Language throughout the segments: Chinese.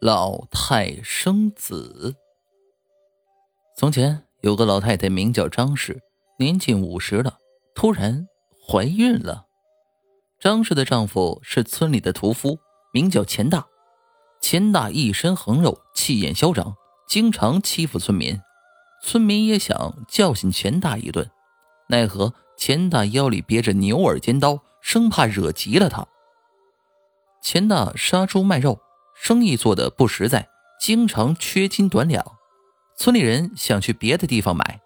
老太生子。从前有个老太太，名叫张氏，年近五十了，突然怀孕了。张氏的丈夫是村里的屠夫，名叫钱大。钱大一身横肉，气焰嚣张，经常欺负村民。村民也想教训钱大一顿，奈何钱大腰里别着牛耳尖刀，生怕惹急了他。钱大杀猪卖肉，生意做得不实在，经常缺斤短两。村里人想去别的地方买，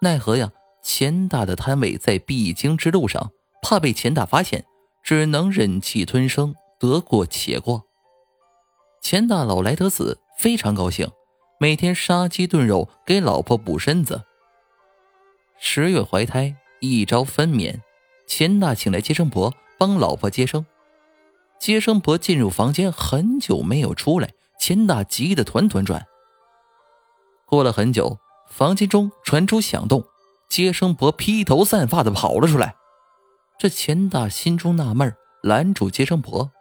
奈何呀，钱大的摊位在必经之路上，怕被钱大发现，只能忍气吞声，得过且过。钱大老来得子，非常高兴，每天杀鸡炖肉给老婆补身子。十月怀胎，一朝分娩，钱大请来接生婆帮老婆接生。接生婆进入房间，很久没有出来，钱大急得团团转。过了很久，房间中传出响动，接生婆披头散发的跑了出来。这钱大心中纳闷，拦住接生婆。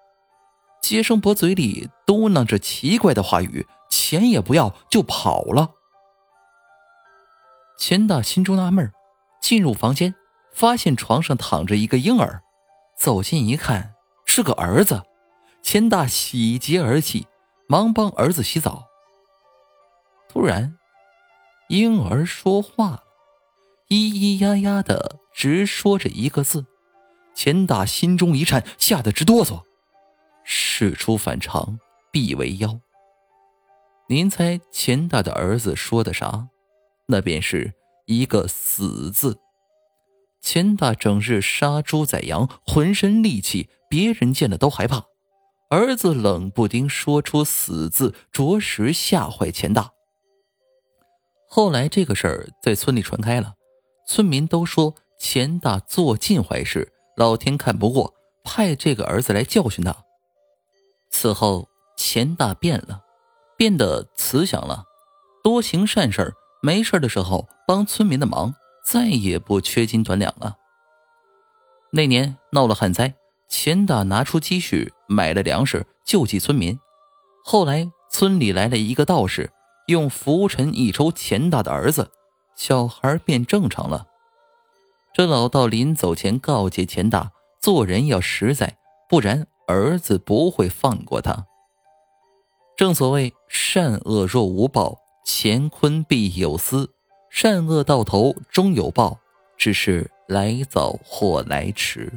接生婆嘴里嘟囔着奇怪的话语，钱也不要就跑了。钱大心中纳闷，进入房间，发现床上躺着一个婴儿，走近一看。是个儿子，钱大喜极而泣，忙帮儿子洗澡。突然，婴儿说话了，咿咿呀呀的直说着一个字。钱大心中一颤，吓得直哆嗦。事出反常必为妖。您猜钱大的儿子说的啥？那便是一个死字。钱大整日杀猪宰羊，浑身戾气。别人见了都害怕，儿子冷不丁说出“死”字，着实吓坏钱大。后来这个事儿在村里传开了，村民都说钱大做尽坏事，老天看不过，派这个儿子来教训他。此后钱大变了，变得慈祥了，多行善事没事的时候帮村民的忙，再也不缺斤短两了。那年闹了旱灾。钱大拿出积蓄买了粮食救济村民，后来村里来了一个道士，用拂尘一抽钱大的儿子，小孩变正常了。这老道临走前告诫钱大，做人要实在，不然儿子不会放过他。正所谓善恶若无报，乾坤必有私，善恶到头终有报，只是来早或来迟。